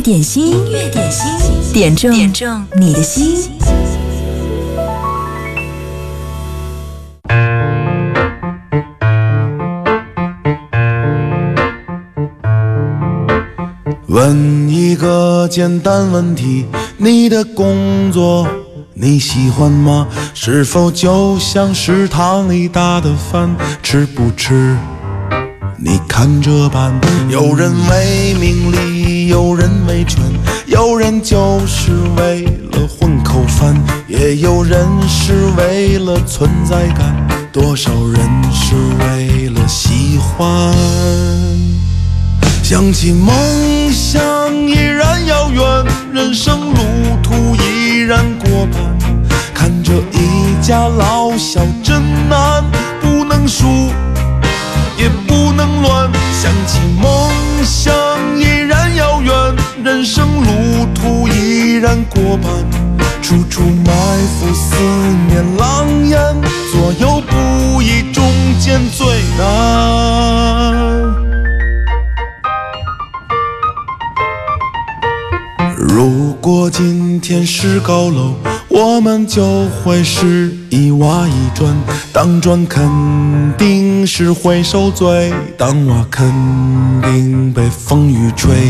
点心，音乐点心，点中点中你的心。问一个简单问题：你的工作你喜欢吗？是否就像食堂里打的饭，吃不吃？你看着办。有人为名利，有人为权，有人就是为了混口饭，也有人是为了存在感。多少人是为了喜欢？想起梦想依然遥远，人生路途依然过半。看着一家老小真难，不能输，也不能乱。想起梦想依然遥远，人生路途依然过半。处处埋伏思念狼烟，左右不一，中间最难。如果今天是高楼，我们就会是一瓦一砖。当砖肯定是会受罪，当瓦肯定被风雨吹。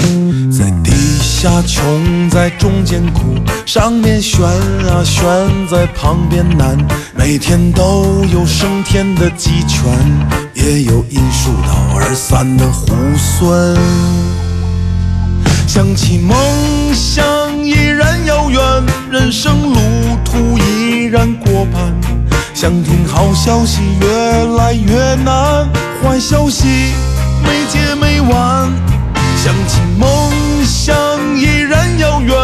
在底下穷，在中间苦，上面悬啊悬，在旁边难。每天都有升天的鸡犬，也有因树倒而散的猢狲。想起梦想依然遥远，人生路途依然过半。想听好消息越来越难，坏消息没结没完。想起梦想依然遥远，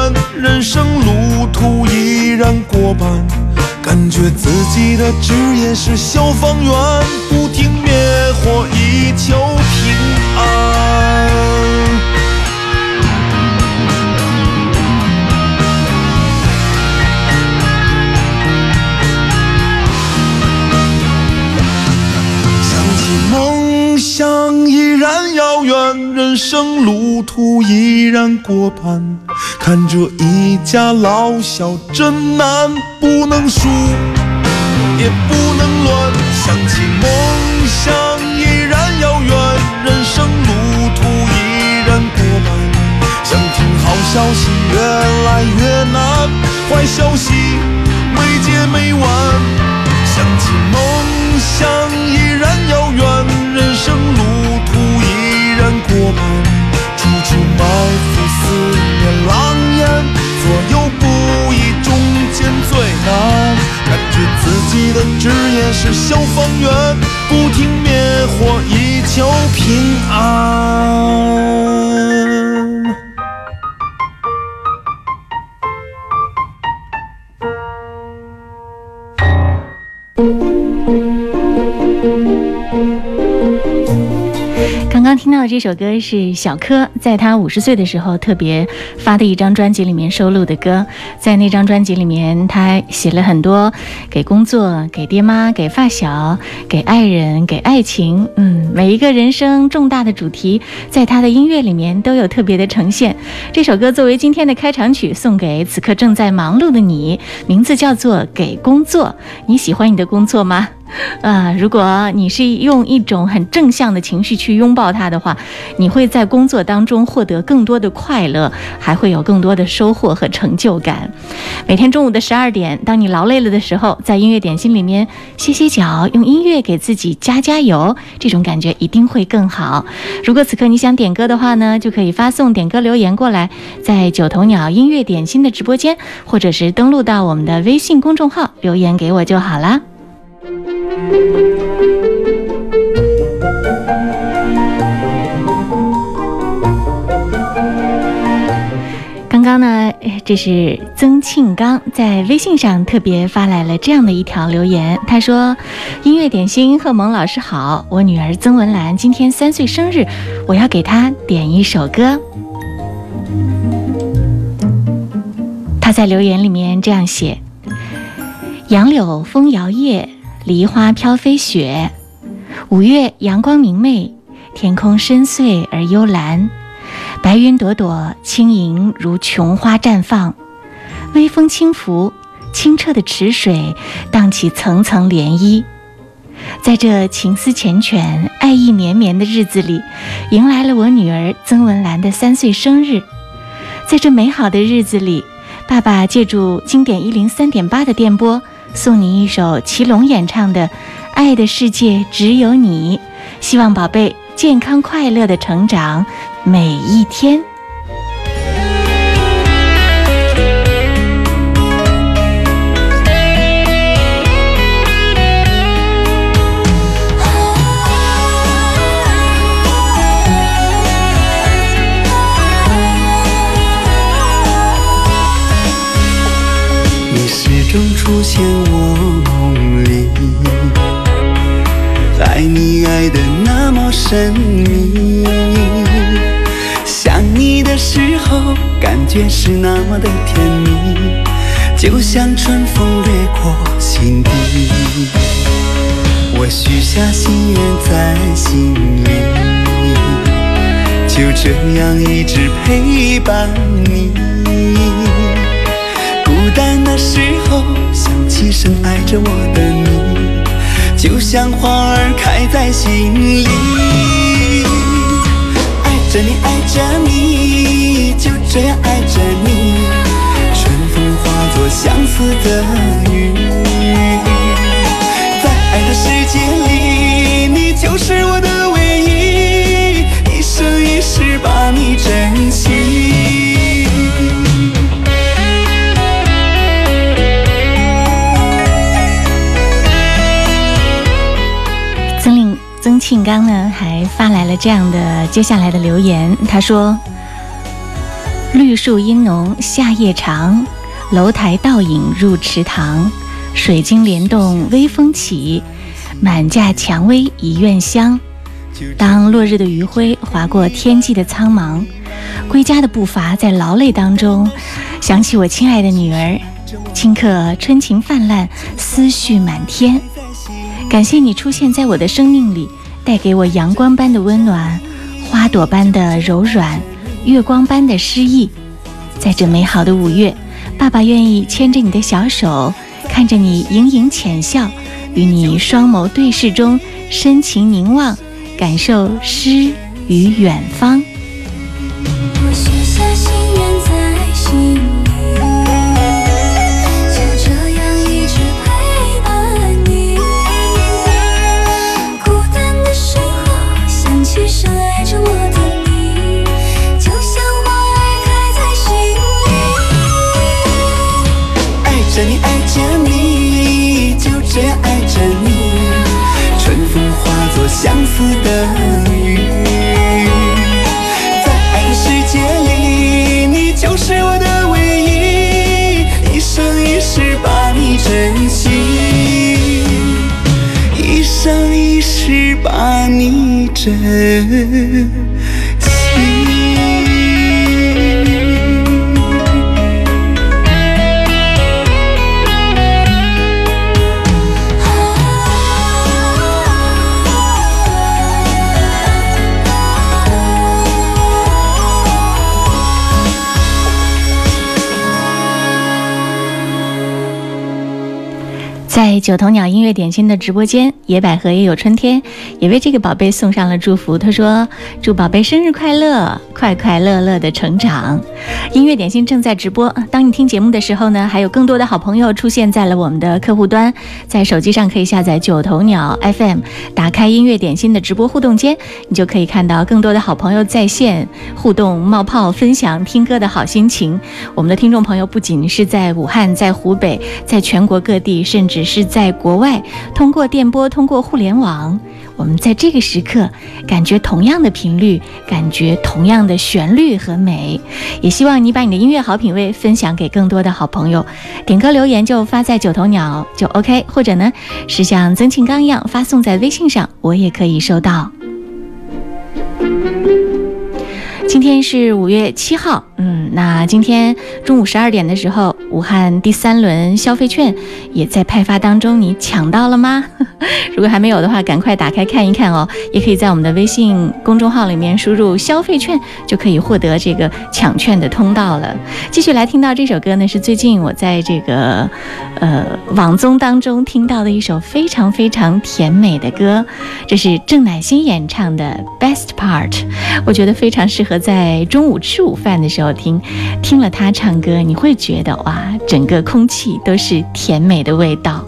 人生路途依然过半。感觉自己的职业是消防员，不停灭火以求平安。梦想依然遥远，人生路途依然过半。看着一家老小真难，不能输，也不能乱。想起梦想依然遥远，人生路途依然过半。想听好消息越来越难，坏消息没结没完。想起梦想是消防员，不停灭火以求平安。这首歌是小柯在他五十岁的时候特别发的一张专辑里面收录的歌，在那张专辑里面，他写了很多给工作、给爹妈、给发小、给爱人、给爱情，嗯，每一个人生重大的主题，在他的音乐里面都有特别的呈现。这首歌作为今天的开场曲，送给此刻正在忙碌的你，名字叫做《给工作》。你喜欢你的工作吗？啊，如果你是用一种很正向的情绪去拥抱它的话，你会在工作当中获得更多的快乐，还会有更多的收获和成就感。每天中午的十二点，当你劳累了的时候，在音乐点心里面歇歇脚，用音乐给自己加加油，这种感觉一定会更好。如果此刻你想点歌的话呢，就可以发送点歌留言过来，在九头鸟音乐点心的直播间，或者是登录到我们的微信公众号留言给我就好啦。刚刚呢，这是曾庆刚在微信上特别发来了这样的一条留言，他说：“音乐点心，贺萌老师好，我女儿曾文兰今天三岁生日，我要给她点一首歌。”他在留言里面这样写：“杨柳风摇曳。”梨花飘飞雪，五月阳光明媚，天空深邃而幽蓝。白云朵朵，轻盈如琼花绽放，微风轻拂，清澈的池水荡起层层涟漪。在这情思缱绻、爱意绵绵的日子里，迎来了我女儿曾文兰的三岁生日。在这美好的日子里，爸爸借助经典一零三点八的电波，送你一首祁隆演唱的《爱的世界只有你》，希望宝贝健康快乐的成长每一天。那么神秘。想你的时候，感觉是那么的甜蜜，就像春风掠过心底。我许下心愿在心里，就这样一直陪伴你。孤单的时候，想起深爱着我的你，就像花儿开在心里。爱着你，爱着你，就这样爱着你。春风化作相思的雨，在爱的世界里，你就是我的这样的接下来的留言，他说：“绿树阴浓夏夜长，楼台倒影入池塘，水晶帘动微风起，满架蔷薇一院香。当落日的余晖划过天际的苍茫，归家的步伐在劳累当中，想起我亲爱的女儿，顷刻春情泛滥，思绪满天。感谢你出现在我的生命里。”带给我阳光般的温暖，花朵般的柔软，月光般的诗意。在这美好的五月，爸爸愿意牵着你的小手，看着你盈盈浅笑，与你双眸对视中深情凝望，感受诗与远方。相思的雨，在爱的世界里，你就是我的唯一，一生一世把你珍惜，一生一世把你珍。九头鸟音乐点心的直播间，野百合也有春天，也为这个宝贝送上了祝福。他说：“祝宝贝生日快乐，快快乐乐的成长。”音乐点心正在直播。当你听节目的时候呢，还有更多的好朋友出现在了我们的客户端。在手机上可以下载九头鸟 FM，打开音乐点心的直播互动间，你就可以看到更多的好朋友在线互动、冒泡、分享听歌的好心情。我们的听众朋友不仅是在武汉，在湖北，在全国各地，甚至。是在国外，通过电波，通过互联网，我们在这个时刻感觉同样的频率，感觉同样的旋律和美。也希望你把你的音乐好品味分享给更多的好朋友，点歌留言就发在九头鸟就 OK，或者呢是像曾庆刚一样发送在微信上，我也可以收到。今天是五月七号，嗯。那今天中午十二点的时候，武汉第三轮消费券也在派发当中，你抢到了吗？如果还没有的话，赶快打开看一看哦。也可以在我们的微信公众号里面输入“消费券”，就可以获得这个抢券的通道了。继续来听到这首歌呢，是最近我在这个呃网综当中听到的一首非常非常甜美的歌，这是郑乃馨演唱的《Best Part》，我觉得非常适合在中午吃午饭的时候听。听了他唱歌，你会觉得哇，整个空气都是甜美的味道。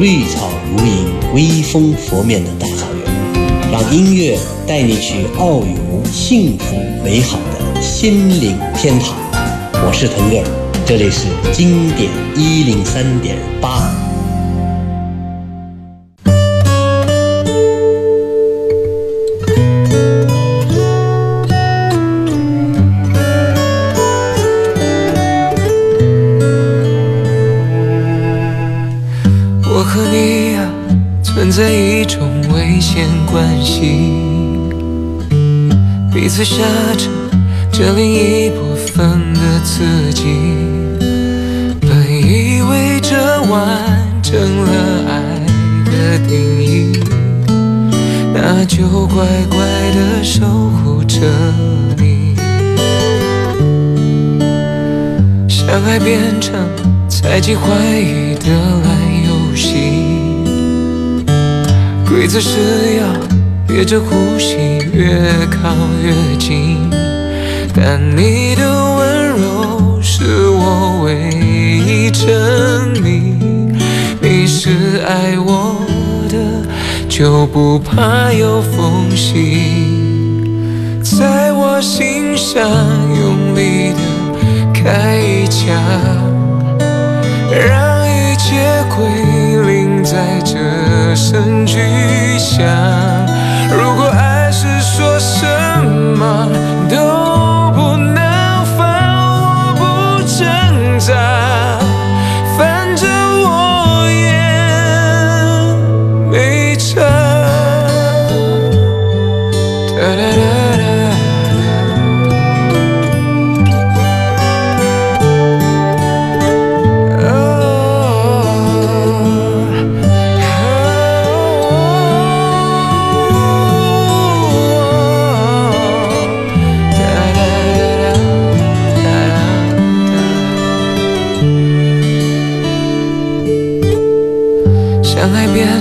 绿草如茵、微风拂面的大草原，让音乐带你去遨游幸福美好的心灵天堂。我是腾格尔，这里是经典一零三点八。彼此挟着这另一部分的自己，本以为这完成了爱的定义，那就乖乖的守护着你。相爱变成猜忌怀疑的烂游戏，规则是要。憋着呼吸，越靠越近。但你的温柔是我唯一证明，你是爱我的，就不怕有缝隙。在我心上用力的开一枪，让一切归零，在这声巨响。如果爱是说什么都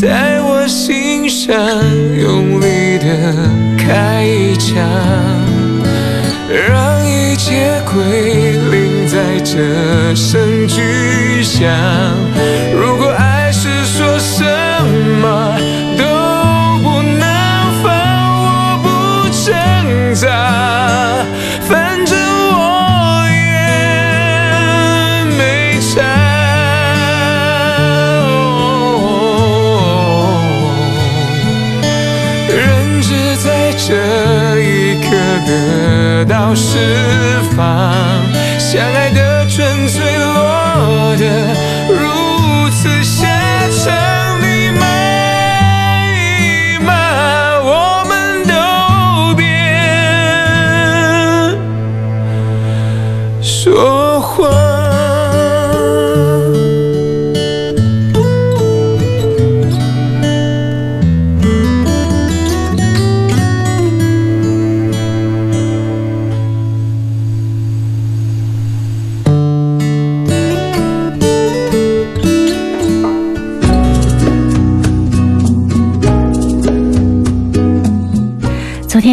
在我心上用力的开一枪，让一切归零，在这声巨响。如果爱是说什么得到释放，相爱的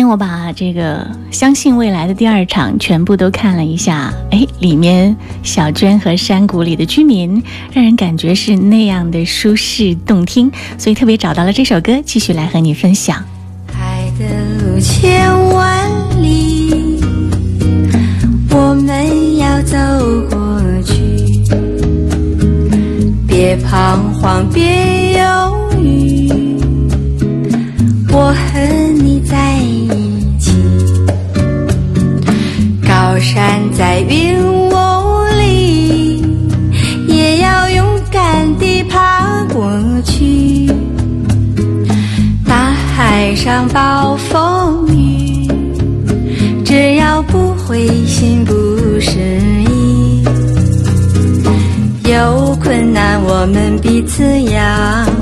我把这个《相信未来》的第二场全部都看了一下，哎，里面小娟和山谷里的居民，让人感觉是那样的舒适动听，所以特别找到了这首歌，继续来和你分享。爱的路千万里，我们要走过去，别彷徨，别滋养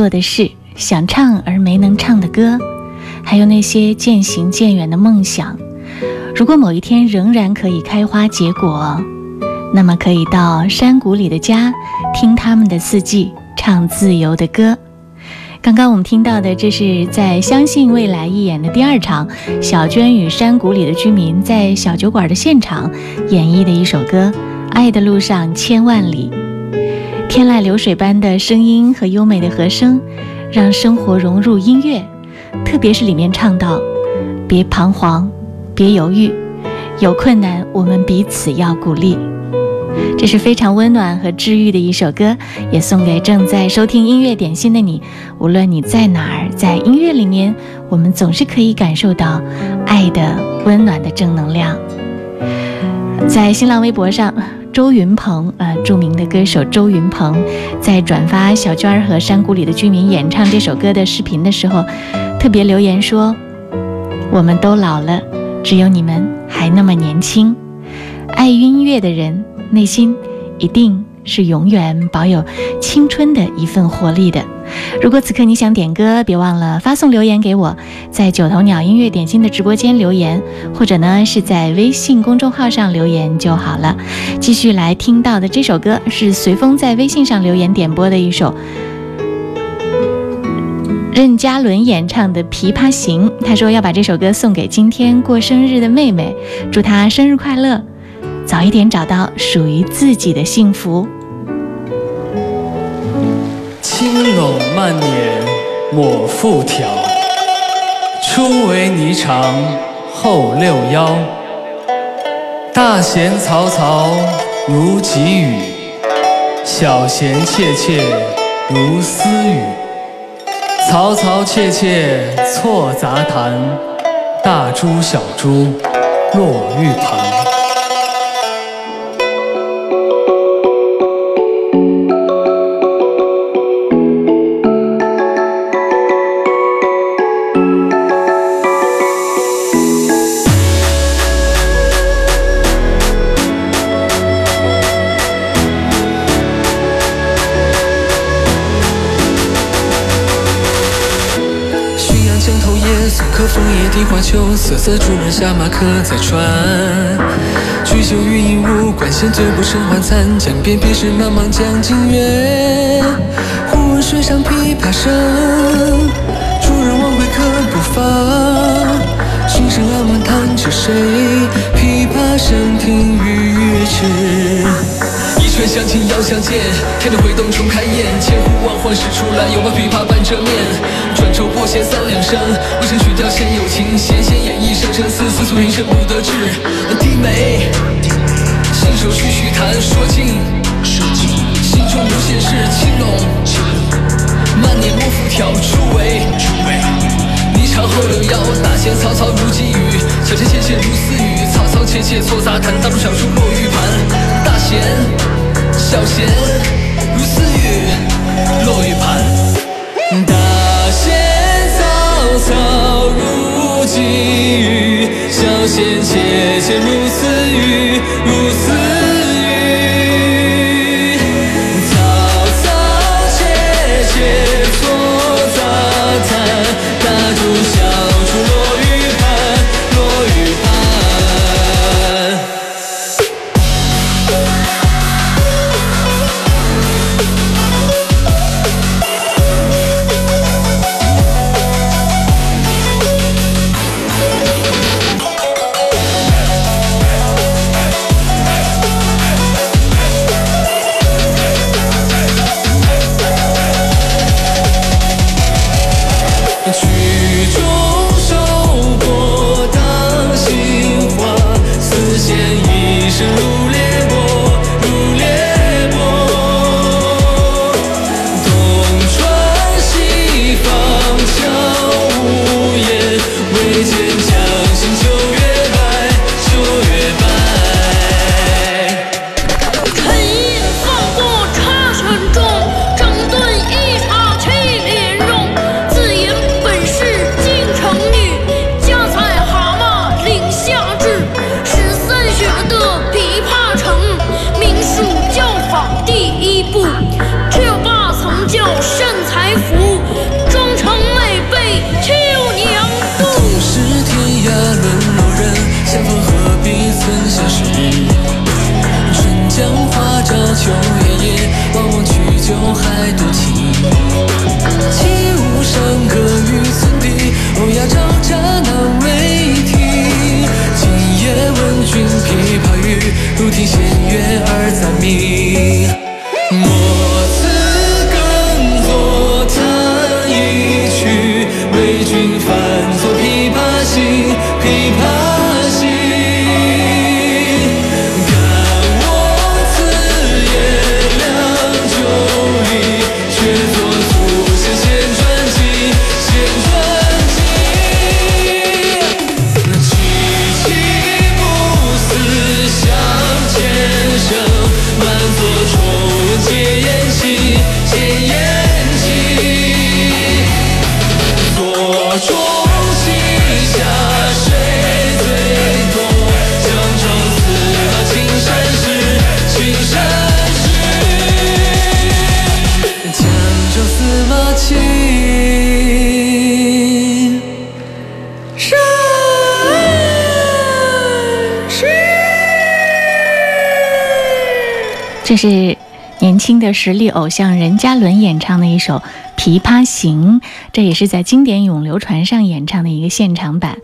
做的事，想唱而没能唱的歌，还有那些渐行渐远的梦想。如果某一天仍然可以开花结果，那么可以到山谷里的家，听他们的四季，唱自由的歌。刚刚我们听到的，这是在《相信未来》一演的第二场，小娟与山谷里的居民在小酒馆的现场演绎的一首歌《爱的路上千万里》。天籁流水般的声音和优美的和声，让生活融入音乐。特别是里面唱到：“别彷徨，别犹豫，有困难我们彼此要鼓励。”这是非常温暖和治愈的一首歌，也送给正在收听音乐点心的你。无论你在哪儿，在音乐里面，我们总是可以感受到爱的温暖的正能量。在新浪微博上，周云鹏，呃，著名的歌手周云鹏，在转发小娟儿和山谷里的居民演唱这首歌的视频的时候，特别留言说：“我们都老了，只有你们还那么年轻。”爱音乐的人。内心一定是永远保有青春的一份活力的。如果此刻你想点歌，别忘了发送留言给我，在九头鸟音乐点心的直播间留言，或者呢是在微信公众号上留言就好了。继续来听到的这首歌是随风在微信上留言点播的一首任嘉伦演唱的《琵琶行》，他说要把这首歌送给今天过生日的妹妹，祝她生日快乐。早一点找到属于自己的幸福。轻拢慢捻抹复挑，初为霓裳后六幺。大弦嘈嘈如急雨，小弦切切如私语。嘈嘈切切错杂弹，大珠小珠落玉盘。枫叶荻花秋瑟瑟，主人下马客在船。举酒欲饮无管弦酒不胜还残。江边别时茫茫江浸月。忽闻水上琵琶声，主人忘归客不发。琴声暗问弹着谁？琵琶声停欲迟。拳相亲要相见，天地回动重开宴，千呼万唤始出来，又把琵琶半遮面。转轴拨弦三两声，未成曲调先有情，弦弦掩抑声声思，思诉音声不得志。低眉，信手续续弹，说尽心中无限事，轻拢慢捻莫复挑，初为霓裳后六幺，大弦嘈嘈如急雨，小弦切切如私语，嘈嘈切切错杂弹，大珠小珠落玉盘，大弦。小弦如私语，落玉盘。大弦嘈嘈如急雨，小弦切切如私语，如私。是年轻的实力偶像任嘉伦演唱的一首《琵琶行》，这也是在经典咏流传上演唱的一个现场版。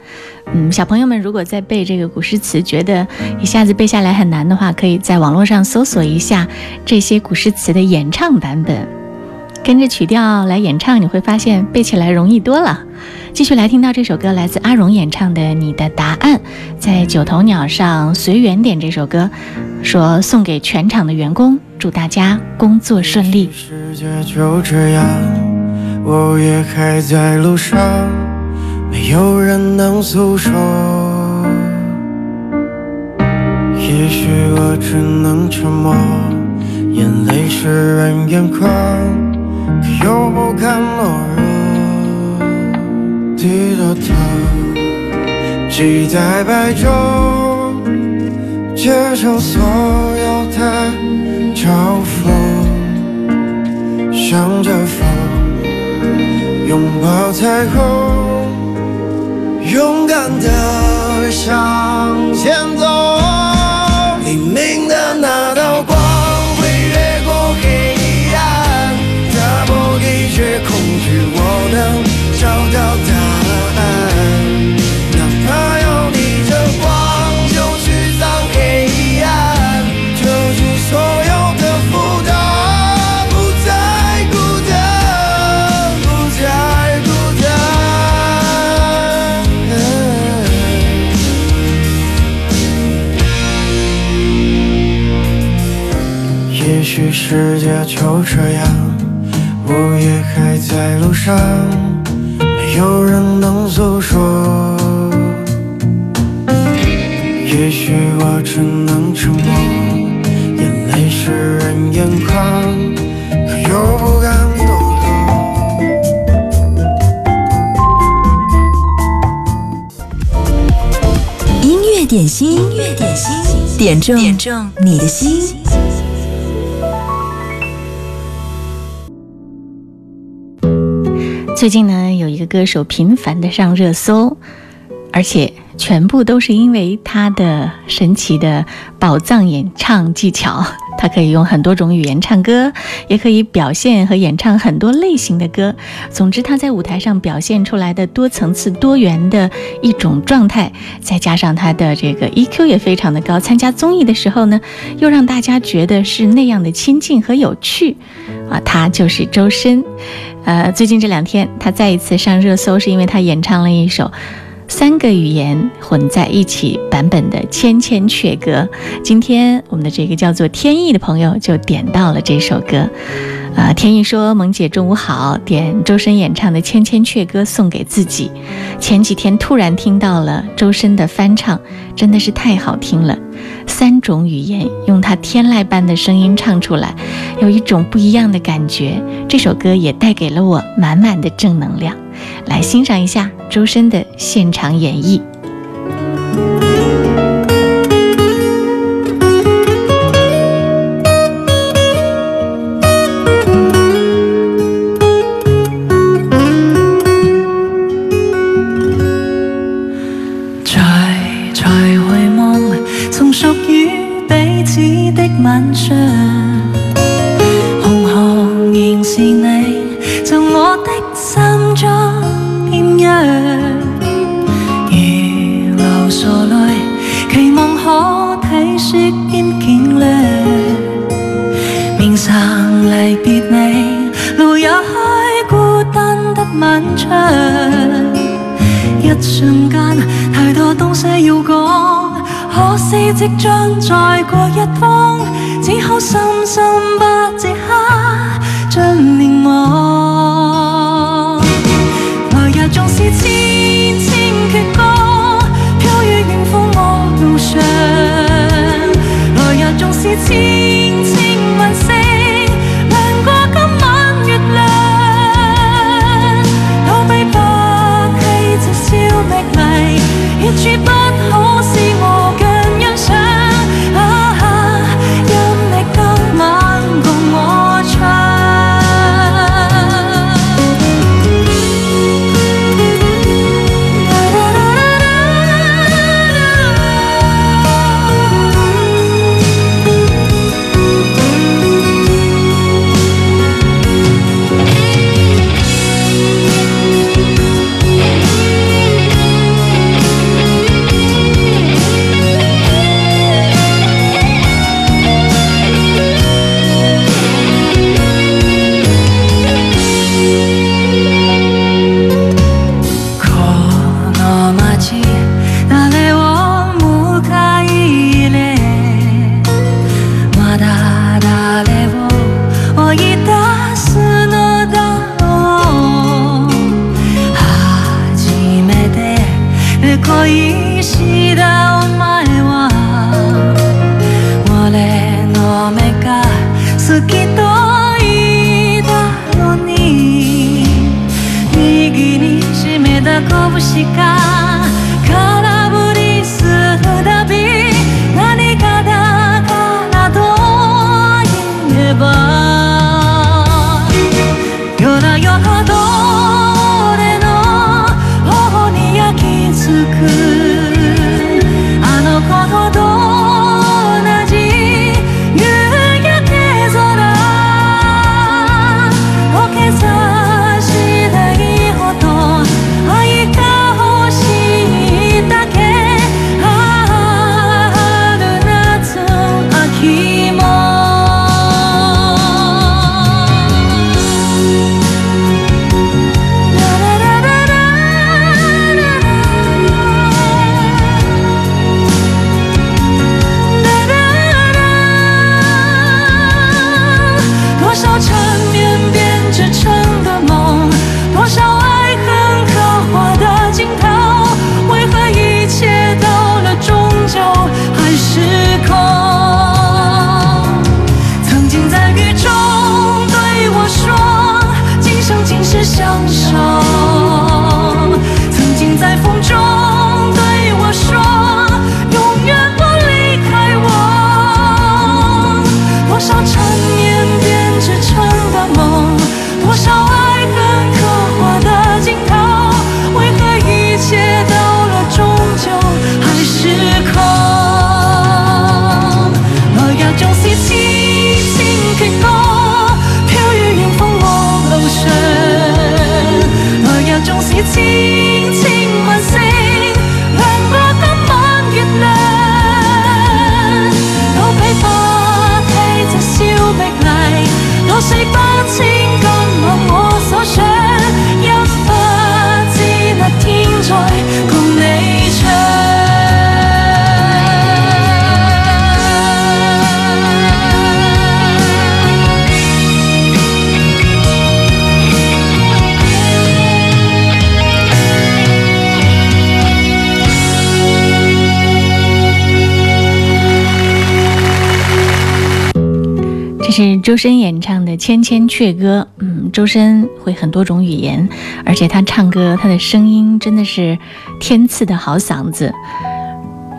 嗯，小朋友们如果在背这个古诗词，觉得一下子背下来很难的话，可以在网络上搜索一下这些古诗词的演唱版本，跟着曲调来演唱，你会发现背起来容易多了。继续来听到这首歌，来自阿荣演唱的《你的答案》，在九头鸟上随缘点这首歌，说送给全场的员工，祝大家工作顺利。世界就这样，我也还在路上，没有人能诉说。也许我只能沉默，眼泪湿润眼眶，又不甘懦弱。低着头，期待白昼，接受所有的嘲讽，向着风，拥抱彩虹，勇敢的向前走。世界就这样，我也还在路上，没有人能诉说。也许我只能沉默，眼泪湿润眼眶，可又不敢点心，音乐点心，点中点中你的心。最近呢，有一个歌手频繁的上热搜，而且全部都是因为他的神奇的宝藏演唱技巧。他可以用很多种语言唱歌，也可以表现和演唱很多类型的歌。总之，他在舞台上表现出来的多层次、多元的一种状态，再加上他的这个 EQ 也非常的高，参加综艺的时候呢，又让大家觉得是那样的亲近和有趣。啊，他就是周深。呃，最近这两天他再一次上热搜，是因为他演唱了一首三个语言混在一起版本的《千千阙歌》。今天我们的这个叫做天意的朋友就点到了这首歌。啊，天意说：“萌姐中午好，点周深演唱的《千千阙歌》送给自己。前几天突然听到了周深的翻唱，真的是太好听了。三种语言用他天籁般的声音唱出来，有一种不一样的感觉。这首歌也带给了我满满的正能量。来欣赏一下周深的现场演绎。”周深演唱的《千千阙歌》。嗯，周深会很多种语言，而且他唱歌，他的声音真的是天赐的好嗓子。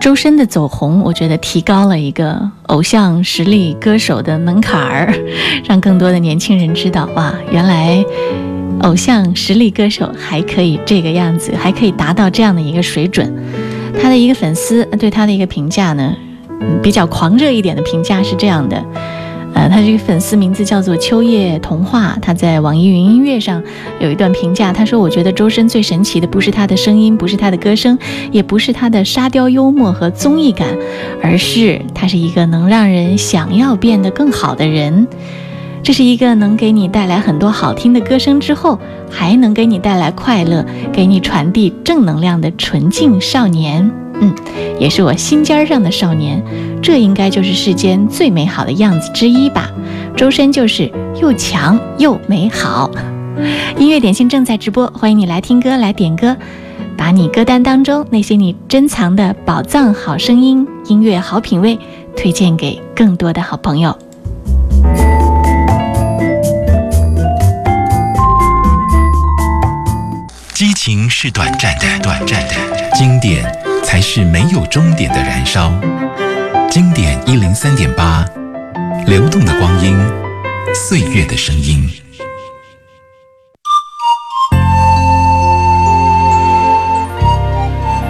周深的走红，我觉得提高了一个偶像实力歌手的门槛儿，让更多的年轻人知道，哇，原来偶像实力歌手还可以这个样子，还可以达到这样的一个水准。他的一个粉丝对他的一个评价呢，嗯比较狂热一点的评价是这样的。呃，他这个粉丝名字叫做秋叶童话，他在网易云音乐上有一段评价，他说：“我觉得周深最神奇的不是他的声音，不是他的歌声，也不是他的沙雕幽默和综艺感，而是他是一个能让人想要变得更好的人。这是一个能给你带来很多好听的歌声之后，还能给你带来快乐，给你传递正能量的纯净少年。”嗯，也是我心尖上的少年，这应该就是世间最美好的样子之一吧。周深就是又强又美好。音乐点心正在直播，欢迎你来听歌来点歌，把你歌单当中那些你珍藏的宝藏好声音、音乐好品味推荐给更多的好朋友。激情是短暂的，短暂的经典。才是没有终点的燃烧。经典一零三点八，流动的光阴，岁月的声音。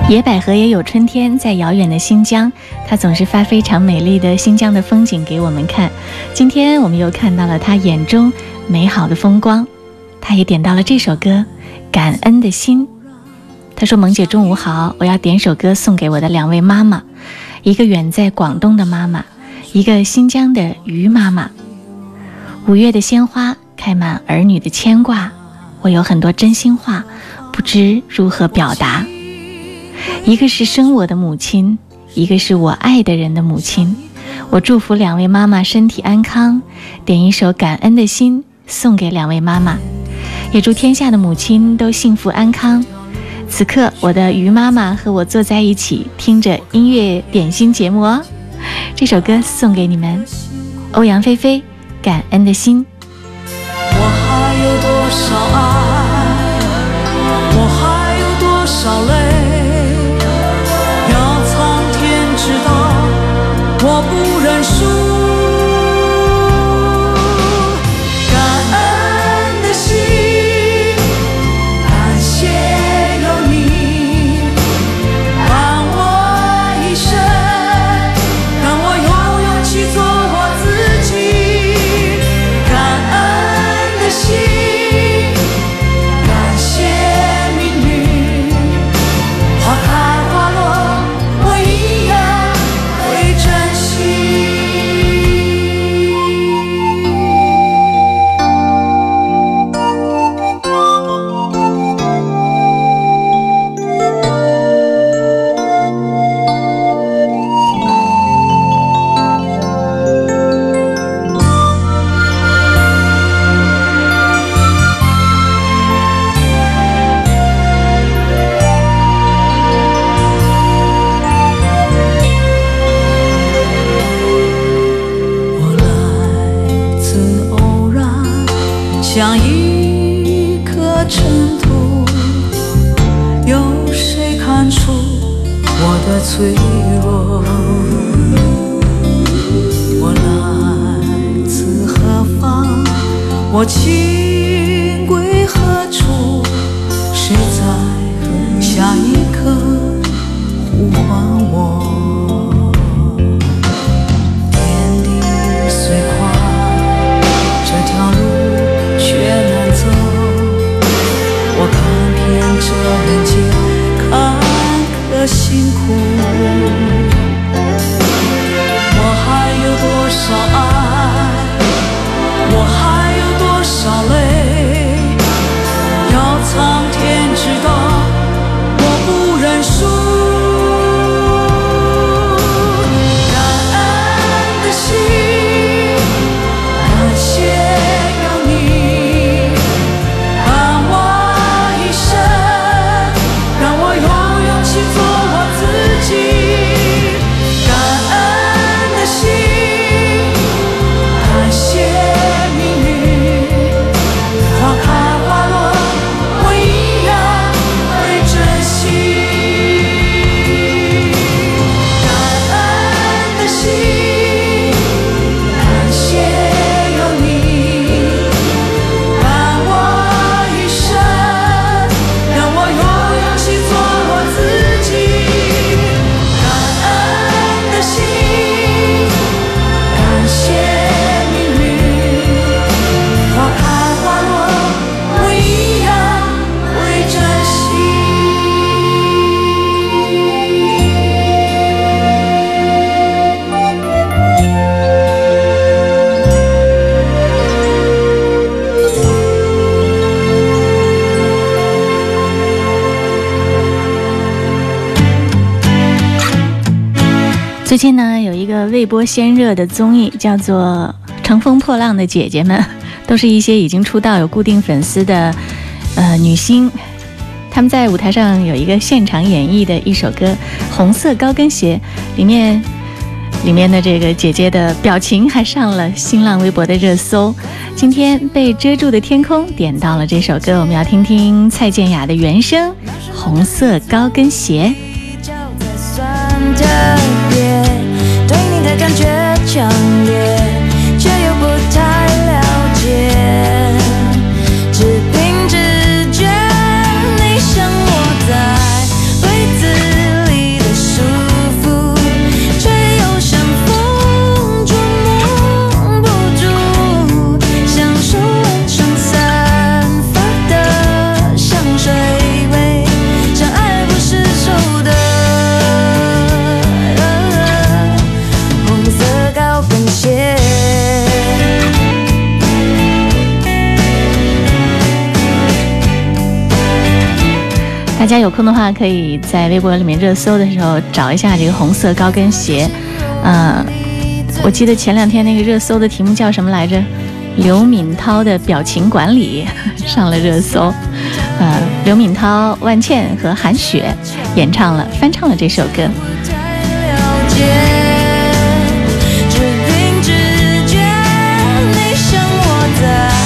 野百合也有春天，在遥远的新疆，它总是发非常美丽的新疆的风景给我们看。今天我们又看到了他眼中美好的风光，他也点到了这首歌《感恩的心》。他说：“萌姐，中午好，我要点首歌送给我的两位妈妈，一个远在广东的妈妈，一个新疆的于妈妈。五月的鲜花开满儿女的牵挂，我有很多真心话，不知如何表达。一个是生我的母亲，一个是我爱的人的母亲。我祝福两位妈妈身体安康，点一首感恩的心送给两位妈妈，也祝天下的母亲都幸福安康。”此刻，我的鱼妈妈和我坐在一起，听着音乐点心节目哦。这首歌送给你们，欧阳菲菲，《感恩的心》。我还有多少最近呢，有一个未播先热的综艺，叫做《乘风破浪的姐姐们》，都是一些已经出道有固定粉丝的呃女星。她们在舞台上有一个现场演绎的一首歌《红色高跟鞋》，里面里面的这个姐姐的表情还上了新浪微博的热搜。今天被遮住的天空点到了这首歌，我们要听听蔡健雅的原声《红色高跟鞋》。感觉强烈。大家有空的话，可以在微博里面热搜的时候找一下这个红色高跟鞋。呃，我记得前两天那个热搜的题目叫什么来着？刘敏涛的表情管理 上了热搜。呃，刘敏涛、万茜和韩雪演唱了翻唱了这首歌。只凭直觉，你像我在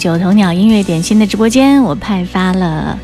九头鸟音乐点心的直播间，我派发了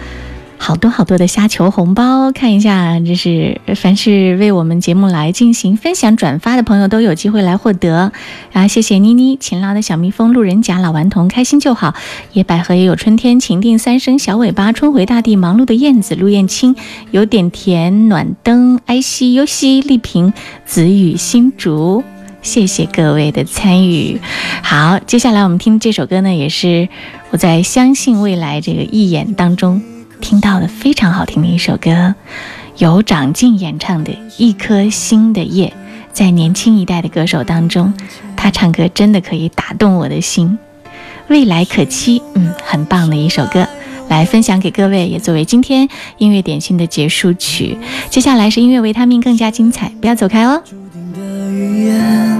好多好多的虾球红包，看一下，这是凡是为我们节目来进行分享转发的朋友都有机会来获得。啊，谢谢妮妮、勤劳的小蜜蜂、路人甲、老顽童、开心就好、野百合也有春天、情定三生、小尾巴、春回大地、忙碌的燕子、陆燕青、有点甜、暖灯、哀希、优西、丽萍、子雨、新竹。谢谢各位的参与。好，接下来我们听这首歌呢，也是我在《相信未来》这个义演当中听到的非常好听的一首歌，由长进演唱的《一颗心的叶》。在年轻一代的歌手当中，他唱歌真的可以打动我的心。未来可期，嗯，很棒的一首歌，来分享给各位，也作为今天音乐点心的结束曲。接下来是音乐维他命，更加精彩，不要走开哦。语言，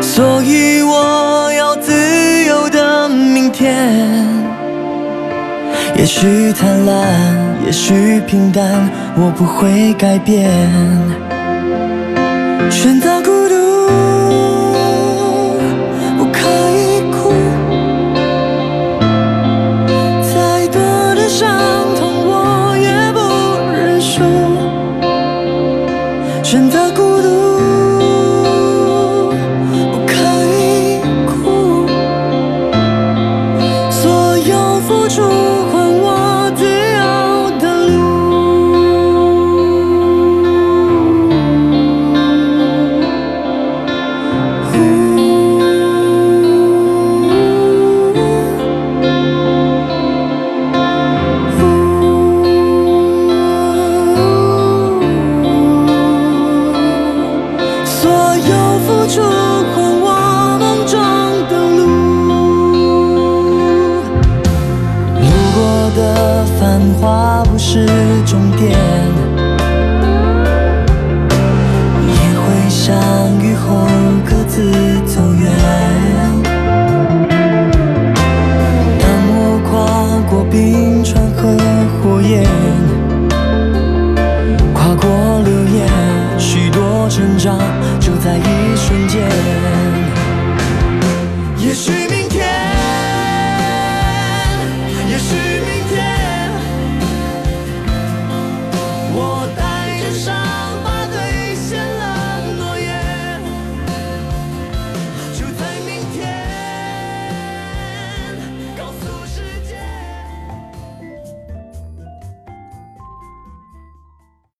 所以我要自由的明天。也许贪婪，也许平淡，我不会改变。选择孤独，